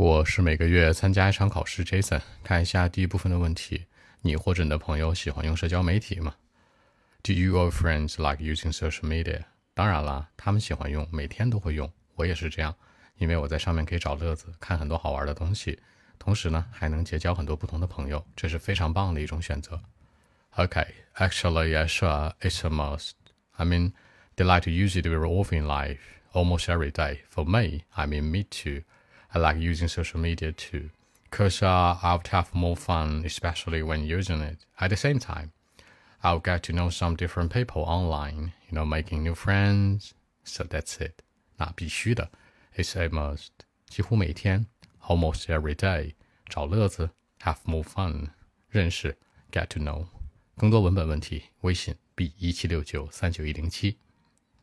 我是每个月参加一场考试，Jason。看一下第一部分的问题：你或者你的朋友喜欢用社交媒体吗？Do you or friends like using social media？当然啦，他们喜欢用，每天都会用。我也是这样，因为我在上面可以找乐子，看很多好玩的东西，同时呢还能结交很多不同的朋友，这是非常棒的一种选择。Okay, actually, yeah, sure, it's a must. I mean, they like to use it very often in life, almost every day. For me, I mean, me too. I like using social media too, because uh, I'll have more fun, especially when using it. At the same time, I'll get to know some different people online, you know, making new friends. So that's it. 那必须的，it's a must. 几乎每天，almost every day，找乐子，have more fun，认识，get to know。更多文本问题，微信 b 一七六九三九一零七。